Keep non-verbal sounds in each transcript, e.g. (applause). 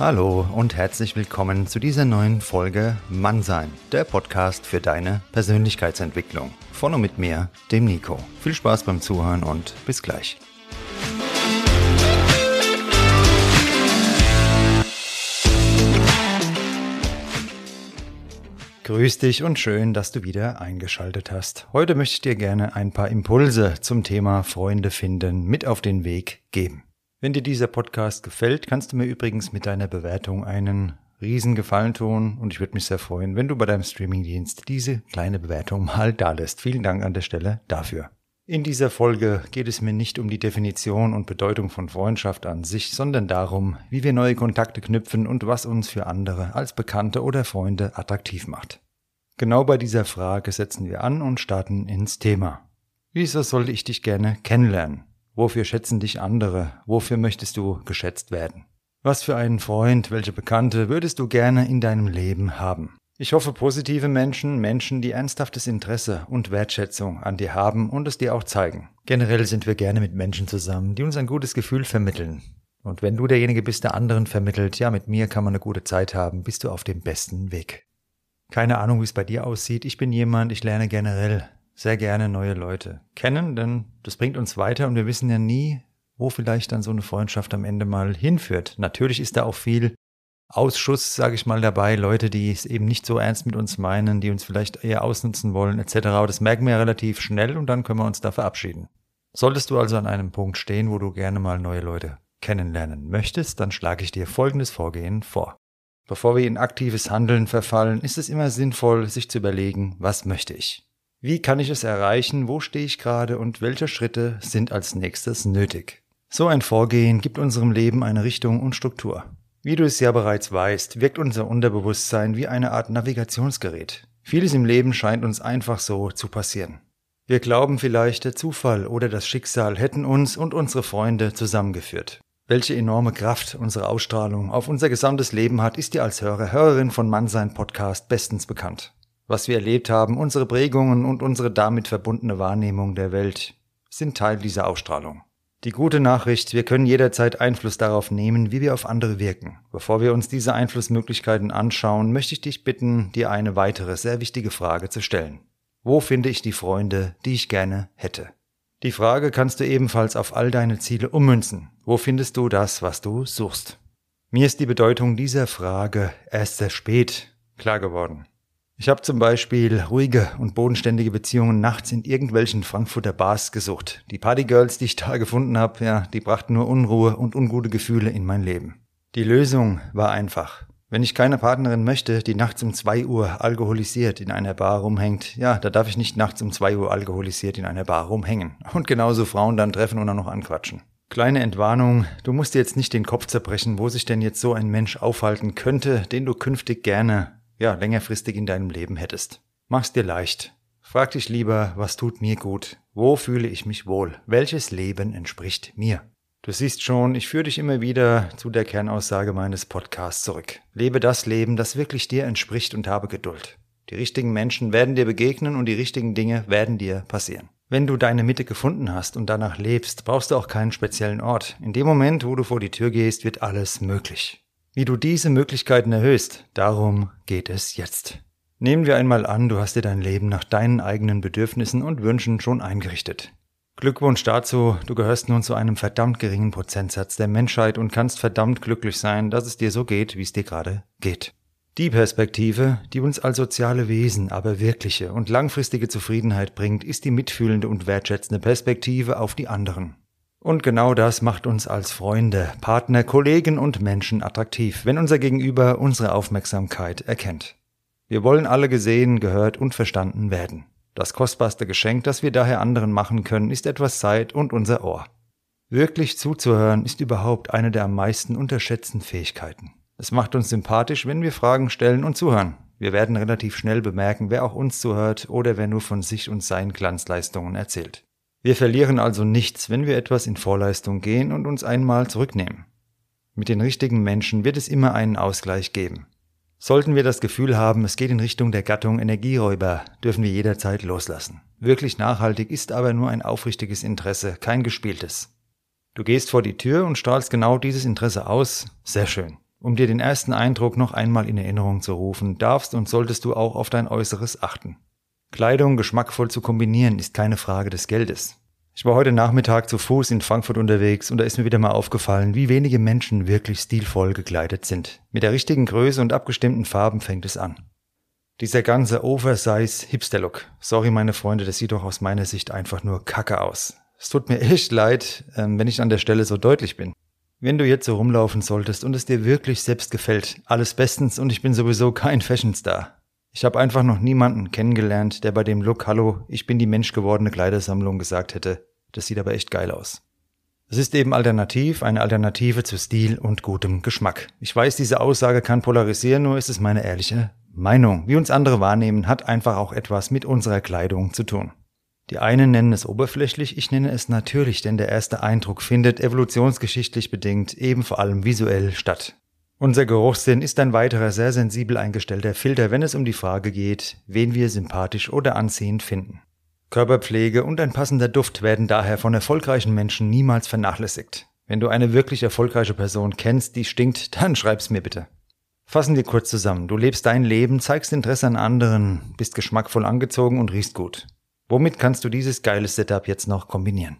Hallo und herzlich willkommen zu dieser neuen Folge Mannsein, der Podcast für deine Persönlichkeitsentwicklung. Von und mit mir, dem Nico. Viel Spaß beim Zuhören und bis gleich. Grüß dich und schön, dass du wieder eingeschaltet hast. Heute möchte ich dir gerne ein paar Impulse zum Thema Freunde finden mit auf den Weg geben. Wenn dir dieser Podcast gefällt, kannst du mir übrigens mit deiner Bewertung einen riesen Gefallen tun und ich würde mich sehr freuen, wenn du bei deinem Streamingdienst diese kleine Bewertung mal da lässt. Vielen Dank an der Stelle dafür. In dieser Folge geht es mir nicht um die Definition und Bedeutung von Freundschaft an sich, sondern darum, wie wir neue Kontakte knüpfen und was uns für andere als Bekannte oder Freunde attraktiv macht. Genau bei dieser Frage setzen wir an und starten ins Thema. Wieso sollte ich dich gerne kennenlernen? Wofür schätzen dich andere? Wofür möchtest du geschätzt werden? Was für einen Freund, welche Bekannte würdest du gerne in deinem Leben haben? Ich hoffe positive Menschen, Menschen, die ernsthaftes Interesse und Wertschätzung an dir haben und es dir auch zeigen. Generell sind wir gerne mit Menschen zusammen, die uns ein gutes Gefühl vermitteln. Und wenn du derjenige bist, der anderen vermittelt, ja, mit mir kann man eine gute Zeit haben, bist du auf dem besten Weg. Keine Ahnung, wie es bei dir aussieht. Ich bin jemand, ich lerne generell sehr gerne neue Leute kennen, denn das bringt uns weiter und wir wissen ja nie, wo vielleicht dann so eine Freundschaft am Ende mal hinführt. Natürlich ist da auch viel Ausschuss, sage ich mal, dabei, Leute, die es eben nicht so ernst mit uns meinen, die uns vielleicht eher ausnutzen wollen, etc. Aber das merken wir relativ schnell und dann können wir uns da verabschieden. Solltest du also an einem Punkt stehen, wo du gerne mal neue Leute kennenlernen möchtest, dann schlage ich dir folgendes Vorgehen vor. Bevor wir in aktives Handeln verfallen, ist es immer sinnvoll, sich zu überlegen, was möchte ich? Wie kann ich es erreichen? Wo stehe ich gerade? Und welche Schritte sind als nächstes nötig? So ein Vorgehen gibt unserem Leben eine Richtung und Struktur. Wie du es ja bereits weißt, wirkt unser Unterbewusstsein wie eine Art Navigationsgerät. Vieles im Leben scheint uns einfach so zu passieren. Wir glauben vielleicht, der Zufall oder das Schicksal hätten uns und unsere Freunde zusammengeführt. Welche enorme Kraft unsere Ausstrahlung auf unser gesamtes Leben hat, ist dir als Hörer, Hörerin von Mannsein Podcast bestens bekannt was wir erlebt haben, unsere Prägungen und unsere damit verbundene Wahrnehmung der Welt sind Teil dieser Ausstrahlung. Die gute Nachricht, wir können jederzeit Einfluss darauf nehmen, wie wir auf andere wirken. Bevor wir uns diese Einflussmöglichkeiten anschauen, möchte ich dich bitten, dir eine weitere sehr wichtige Frage zu stellen. Wo finde ich die Freunde, die ich gerne hätte? Die Frage kannst du ebenfalls auf all deine Ziele ummünzen. Wo findest du das, was du suchst? Mir ist die Bedeutung dieser Frage erst sehr spät klar geworden. Ich habe zum Beispiel ruhige und bodenständige Beziehungen nachts in irgendwelchen Frankfurter Bars gesucht. Die Partygirls, die ich da gefunden habe, ja, die brachten nur Unruhe und ungute Gefühle in mein Leben. Die Lösung war einfach. Wenn ich keine Partnerin möchte, die nachts um zwei Uhr alkoholisiert in einer Bar rumhängt, ja, da darf ich nicht nachts um zwei Uhr alkoholisiert in einer Bar rumhängen. Und genauso Frauen dann treffen und dann noch anquatschen. Kleine Entwarnung, du musst dir jetzt nicht den Kopf zerbrechen, wo sich denn jetzt so ein Mensch aufhalten könnte, den du künftig gerne ja, längerfristig in deinem Leben hättest. Mach's dir leicht. Frag dich lieber, was tut mir gut? Wo fühle ich mich wohl? Welches Leben entspricht mir? Du siehst schon, ich führe dich immer wieder zu der Kernaussage meines Podcasts zurück. Lebe das Leben, das wirklich dir entspricht und habe Geduld. Die richtigen Menschen werden dir begegnen und die richtigen Dinge werden dir passieren. Wenn du deine Mitte gefunden hast und danach lebst, brauchst du auch keinen speziellen Ort. In dem Moment, wo du vor die Tür gehst, wird alles möglich. Wie du diese Möglichkeiten erhöhst, darum geht es jetzt. Nehmen wir einmal an, du hast dir dein Leben nach deinen eigenen Bedürfnissen und Wünschen schon eingerichtet. Glückwunsch dazu, du gehörst nun zu einem verdammt geringen Prozentsatz der Menschheit und kannst verdammt glücklich sein, dass es dir so geht, wie es dir gerade geht. Die Perspektive, die uns als soziale Wesen aber wirkliche und langfristige Zufriedenheit bringt, ist die mitfühlende und wertschätzende Perspektive auf die anderen. Und genau das macht uns als Freunde, Partner, Kollegen und Menschen attraktiv, wenn unser Gegenüber unsere Aufmerksamkeit erkennt. Wir wollen alle gesehen, gehört und verstanden werden. Das kostbarste Geschenk, das wir daher anderen machen können, ist etwas Zeit und unser Ohr. Wirklich zuzuhören ist überhaupt eine der am meisten unterschätzten Fähigkeiten. Es macht uns sympathisch, wenn wir Fragen stellen und zuhören. Wir werden relativ schnell bemerken, wer auch uns zuhört oder wer nur von sich und seinen Glanzleistungen erzählt. Wir verlieren also nichts, wenn wir etwas in Vorleistung gehen und uns einmal zurücknehmen. Mit den richtigen Menschen wird es immer einen Ausgleich geben. Sollten wir das Gefühl haben, es geht in Richtung der Gattung Energieräuber, dürfen wir jederzeit loslassen. Wirklich nachhaltig ist aber nur ein aufrichtiges Interesse, kein gespieltes. Du gehst vor die Tür und strahlst genau dieses Interesse aus. Sehr schön. Um dir den ersten Eindruck noch einmal in Erinnerung zu rufen, darfst und solltest du auch auf dein Äußeres achten. Kleidung geschmackvoll zu kombinieren ist keine Frage des Geldes. Ich war heute Nachmittag zu Fuß in Frankfurt unterwegs und da ist mir wieder mal aufgefallen, wie wenige Menschen wirklich stilvoll gekleidet sind. Mit der richtigen Größe und abgestimmten Farben fängt es an. Dieser ganze Oversize Hipster-Look. Sorry, meine Freunde, das sieht doch aus meiner Sicht einfach nur kacke aus. Es tut mir echt leid, ähm, wenn ich an der Stelle so deutlich bin. Wenn du jetzt so rumlaufen solltest und es dir wirklich selbst gefällt, alles bestens und ich bin sowieso kein Fashionstar. Ich habe einfach noch niemanden kennengelernt, der bei dem Look Hallo, ich bin die menschgewordene Kleidersammlung gesagt hätte. Das sieht aber echt geil aus. Es ist eben alternativ, eine Alternative zu Stil und gutem Geschmack. Ich weiß, diese Aussage kann polarisieren, nur ist es meine ehrliche Meinung. Wie uns andere wahrnehmen, hat einfach auch etwas mit unserer Kleidung zu tun. Die einen nennen es oberflächlich, ich nenne es natürlich, denn der erste Eindruck findet evolutionsgeschichtlich bedingt eben vor allem visuell statt. Unser Geruchssinn ist ein weiterer sehr sensibel eingestellter Filter, wenn es um die Frage geht, wen wir sympathisch oder anziehend finden. Körperpflege und ein passender Duft werden daher von erfolgreichen Menschen niemals vernachlässigt. Wenn du eine wirklich erfolgreiche Person kennst, die stinkt, (laughs) dann schreib's mir bitte. Fassen wir kurz zusammen. Du lebst dein Leben, zeigst Interesse an anderen, bist geschmackvoll angezogen und riechst gut. Womit kannst du dieses geile Setup jetzt noch kombinieren?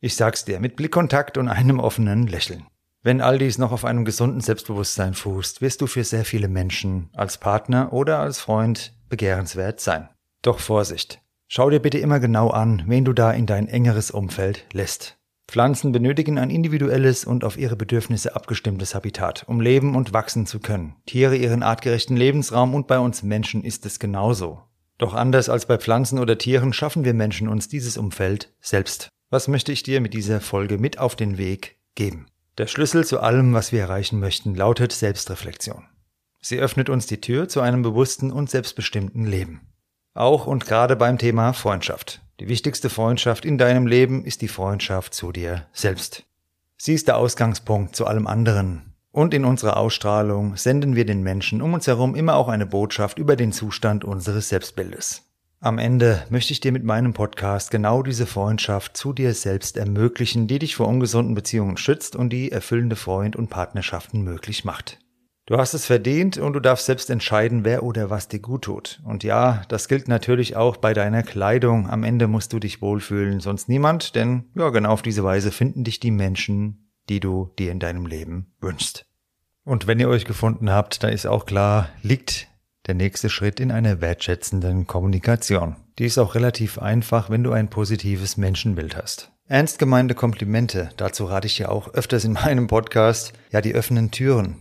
Ich sag's dir, mit Blickkontakt und einem offenen Lächeln. Wenn all dies noch auf einem gesunden Selbstbewusstsein fußt, wirst du für sehr viele Menschen als Partner oder als Freund begehrenswert sein. Doch Vorsicht! Schau dir bitte immer genau an, wen du da in dein engeres Umfeld lässt. Pflanzen benötigen ein individuelles und auf ihre Bedürfnisse abgestimmtes Habitat, um leben und wachsen zu können. Tiere ihren artgerechten Lebensraum und bei uns Menschen ist es genauso. Doch anders als bei Pflanzen oder Tieren schaffen wir Menschen uns dieses Umfeld selbst. Was möchte ich dir mit dieser Folge mit auf den Weg geben? Der Schlüssel zu allem, was wir erreichen möchten, lautet Selbstreflexion. Sie öffnet uns die Tür zu einem bewussten und selbstbestimmten Leben. Auch und gerade beim Thema Freundschaft. Die wichtigste Freundschaft in deinem Leben ist die Freundschaft zu dir selbst. Sie ist der Ausgangspunkt zu allem anderen. Und in unserer Ausstrahlung senden wir den Menschen um uns herum immer auch eine Botschaft über den Zustand unseres Selbstbildes. Am Ende möchte ich dir mit meinem Podcast genau diese Freundschaft zu dir selbst ermöglichen, die dich vor ungesunden Beziehungen schützt und die erfüllende Freund- und Partnerschaften möglich macht. Du hast es verdient und du darfst selbst entscheiden, wer oder was dir gut tut. Und ja, das gilt natürlich auch bei deiner Kleidung. Am Ende musst du dich wohlfühlen, sonst niemand, denn ja, genau auf diese Weise finden dich die Menschen, die du dir in deinem Leben wünschst. Und wenn ihr euch gefunden habt, dann ist auch klar, liegt der nächste Schritt in einer wertschätzenden Kommunikation. Die ist auch relativ einfach, wenn du ein positives Menschenbild hast. Ernst gemeinte Komplimente, dazu rate ich ja auch öfters in (laughs) meinem Podcast, ja, die öffnen Türen.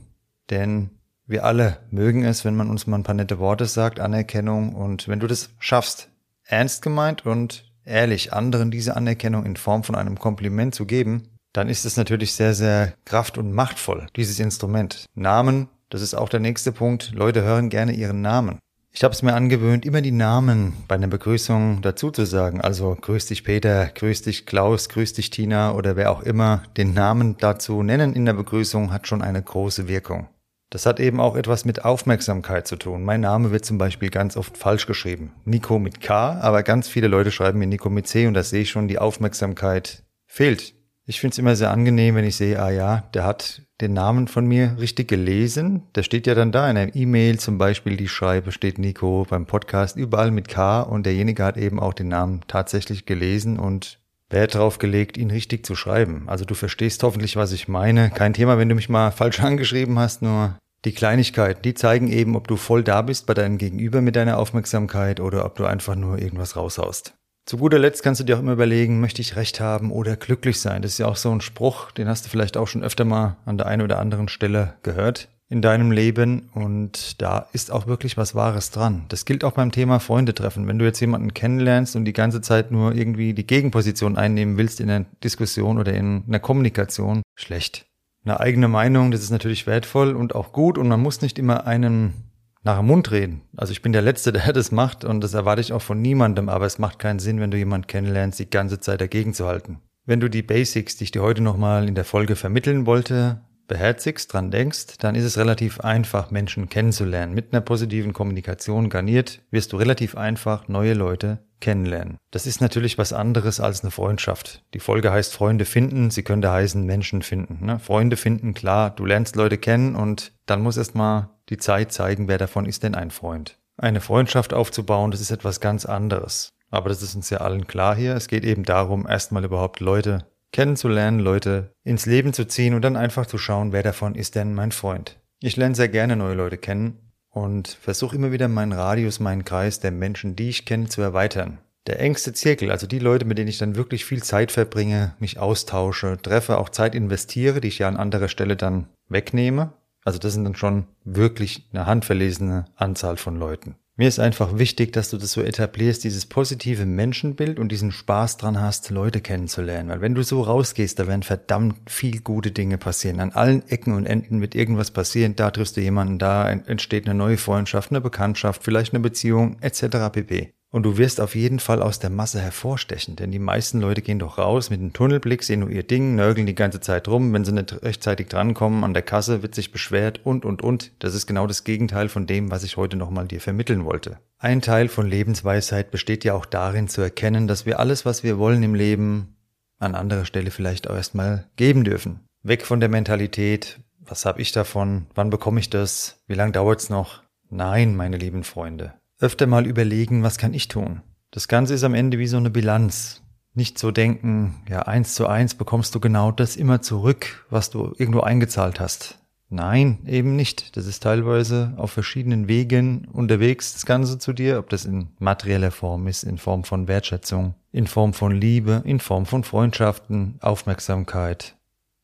Denn wir alle mögen es, wenn man uns mal ein paar nette Worte sagt, Anerkennung. Und wenn du das schaffst, ernst gemeint und ehrlich anderen diese Anerkennung in Form von einem Kompliment zu geben, dann ist es natürlich sehr, sehr kraft- und machtvoll, dieses Instrument. Namen, das ist auch der nächste Punkt. Leute hören gerne ihren Namen. Ich habe es mir angewöhnt, immer die Namen bei einer Begrüßung dazu zu sagen. Also grüß dich Peter, grüß dich Klaus, grüß dich Tina oder wer auch immer den Namen dazu nennen in der Begrüßung hat schon eine große Wirkung. Das hat eben auch etwas mit Aufmerksamkeit zu tun. Mein Name wird zum Beispiel ganz oft falsch geschrieben. Nico mit K, aber ganz viele Leute schreiben mir Nico mit C und da sehe ich schon, die Aufmerksamkeit fehlt. Ich finde es immer sehr angenehm, wenn ich sehe, ah ja, der hat den Namen von mir richtig gelesen. Der steht ja dann da in einer E-Mail zum Beispiel, die schreibe, steht Nico beim Podcast überall mit K und derjenige hat eben auch den Namen tatsächlich gelesen und Wert darauf gelegt, ihn richtig zu schreiben. Also du verstehst hoffentlich, was ich meine. Kein Thema, wenn du mich mal falsch (laughs) angeschrieben hast, nur die Kleinigkeiten, die zeigen eben, ob du voll da bist bei deinem Gegenüber mit deiner Aufmerksamkeit oder ob du einfach nur irgendwas raushaust. Zu guter Letzt kannst du dir auch immer überlegen, möchte ich recht haben oder glücklich sein? Das ist ja auch so ein Spruch, den hast du vielleicht auch schon öfter mal an der einen oder anderen Stelle gehört in deinem Leben und da ist auch wirklich was Wahres dran. Das gilt auch beim Thema Freunde treffen. Wenn du jetzt jemanden kennenlernst und die ganze Zeit nur irgendwie die Gegenposition einnehmen willst in einer Diskussion oder in einer Kommunikation, schlecht. Eine eigene Meinung, das ist natürlich wertvoll und auch gut und man muss nicht immer einen nach dem Mund reden. Also ich bin der Letzte, (laughs) der das macht und das erwarte ich auch von niemandem, aber es macht keinen Sinn, wenn du jemanden kennenlernst, die ganze Zeit dagegen zu halten. Wenn du die Basics, die ich dir heute nochmal in der Folge vermitteln wollte, beherzigst, dran denkst, dann ist es relativ einfach, Menschen kennenzulernen. Mit einer positiven Kommunikation garniert wirst du relativ einfach neue Leute kennenlernen. Das ist natürlich was anderes als eine Freundschaft. Die Folge heißt Freunde finden, sie könnte heißen Menschen finden. Ne? Freunde finden, klar, du lernst Leute kennen und dann muss erst mal die Zeit zeigen, wer davon ist denn ein Freund. Eine Freundschaft aufzubauen, das ist etwas ganz anderes. Aber das ist uns ja allen klar hier. Es geht eben darum, erstmal überhaupt Leute kennenzulernen, Leute ins Leben zu ziehen und dann einfach zu schauen, wer davon ist denn mein Freund. Ich lerne sehr gerne neue Leute kennen und versuche immer wieder meinen Radius, meinen Kreis der Menschen, die ich kenne, zu erweitern. Der engste Zirkel, also die Leute, mit denen ich dann wirklich viel Zeit verbringe, mich austausche, treffe, auch Zeit investiere, die ich ja an anderer Stelle dann wegnehme. Also das sind dann schon wirklich eine handverlesene Anzahl von Leuten. Mir ist einfach wichtig, dass du das so etablierst, dieses positive Menschenbild und diesen Spaß dran hast, Leute kennenzulernen. Weil wenn du so rausgehst, da werden verdammt viel gute Dinge passieren. An allen Ecken und Enden wird irgendwas passieren. Da triffst du jemanden, da entsteht eine neue Freundschaft, eine Bekanntschaft, vielleicht eine Beziehung etc. pp. Und du wirst auf jeden Fall aus der Masse hervorstechen, denn die meisten Leute gehen doch raus mit einem Tunnelblick, sehen nur ihr Ding, nörgeln die ganze Zeit rum. Wenn sie nicht rechtzeitig drankommen an der Kasse, wird sich beschwert und, und, und. Das ist genau das Gegenteil von dem, was ich heute nochmal dir vermitteln wollte. Ein Teil von Lebensweisheit besteht ja auch darin zu erkennen, dass wir alles, was wir wollen im Leben, an anderer Stelle vielleicht auch erstmal geben dürfen. Weg von der Mentalität, was habe ich davon, wann bekomme ich das, wie lange dauert's noch? Nein, meine lieben Freunde, öfter mal überlegen, was kann ich tun? Das Ganze ist am Ende wie so eine Bilanz. Nicht so denken, ja, eins zu eins bekommst du genau das immer zurück, was du irgendwo eingezahlt hast. Nein, eben nicht. Das ist teilweise auf verschiedenen Wegen unterwegs, das Ganze zu dir, ob das in materieller Form ist, in Form von Wertschätzung, in Form von Liebe, in Form von Freundschaften, Aufmerksamkeit.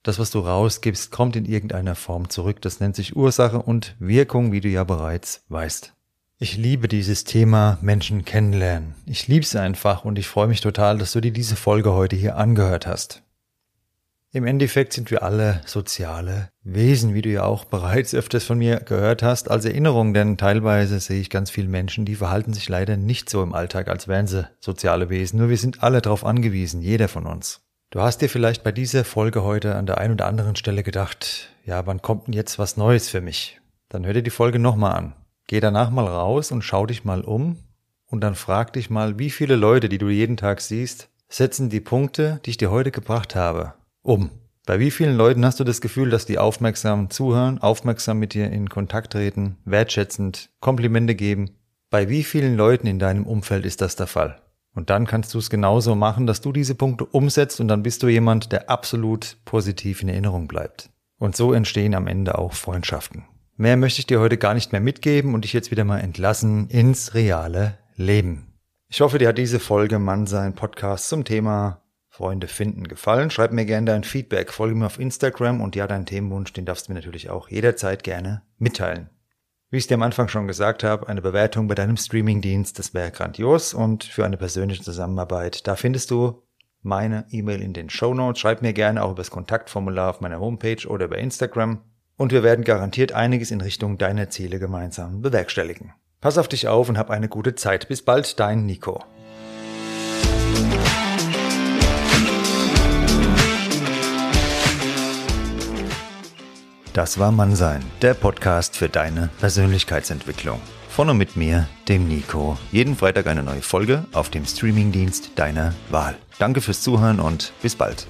Das, was du rausgibst, kommt in irgendeiner Form zurück. Das nennt sich Ursache und Wirkung, wie du ja bereits weißt. Ich liebe dieses Thema Menschen kennenlernen. Ich liebe es einfach und ich freue mich total, dass du dir diese Folge heute hier angehört hast. Im Endeffekt sind wir alle soziale Wesen, wie du ja auch bereits öfters von mir gehört hast, als Erinnerung, denn teilweise sehe ich ganz viele Menschen, die verhalten sich leider nicht so im Alltag, als wären sie soziale Wesen. Nur wir sind alle darauf angewiesen, jeder von uns. Du hast dir vielleicht bei dieser Folge heute an der einen oder anderen Stelle gedacht, ja, wann kommt denn jetzt was Neues für mich? Dann hör dir die Folge nochmal an. Geh danach mal raus und schau dich mal um und dann frag dich mal, wie viele Leute, die du jeden Tag siehst, setzen die Punkte, die ich dir heute gebracht habe, um. Bei wie vielen Leuten hast du das Gefühl, dass die aufmerksam zuhören, aufmerksam mit dir in Kontakt treten, wertschätzend Komplimente geben? Bei wie vielen Leuten in deinem Umfeld ist das der Fall? Und dann kannst du es genauso machen, dass du diese Punkte umsetzt und dann bist du jemand, der absolut positiv in Erinnerung bleibt. Und so entstehen am Ende auch Freundschaften. Mehr möchte ich dir heute gar nicht mehr mitgeben und dich jetzt wieder mal entlassen ins reale Leben. Ich hoffe, dir hat diese Folge Mann sein Podcast zum Thema Freunde finden gefallen. Schreib mir gerne dein Feedback, folge mir auf Instagram und ja, deinen Themenwunsch, den darfst du mir natürlich auch jederzeit gerne mitteilen. Wie ich dir am Anfang schon gesagt habe, eine Bewertung bei deinem Streamingdienst, das wäre grandios und für eine persönliche Zusammenarbeit, da findest du meine E-Mail in den Show Notes. Schreib mir gerne auch über das Kontaktformular auf meiner Homepage oder über Instagram und wir werden garantiert einiges in Richtung deiner Ziele gemeinsam bewerkstelligen. Pass auf dich auf und hab eine gute Zeit. Bis bald, dein Nico. Das war Mannsein, der Podcast für deine Persönlichkeitsentwicklung. Von und mit mir, dem Nico. Jeden Freitag eine neue Folge auf dem Streamingdienst deiner Wahl. Danke fürs Zuhören und bis bald.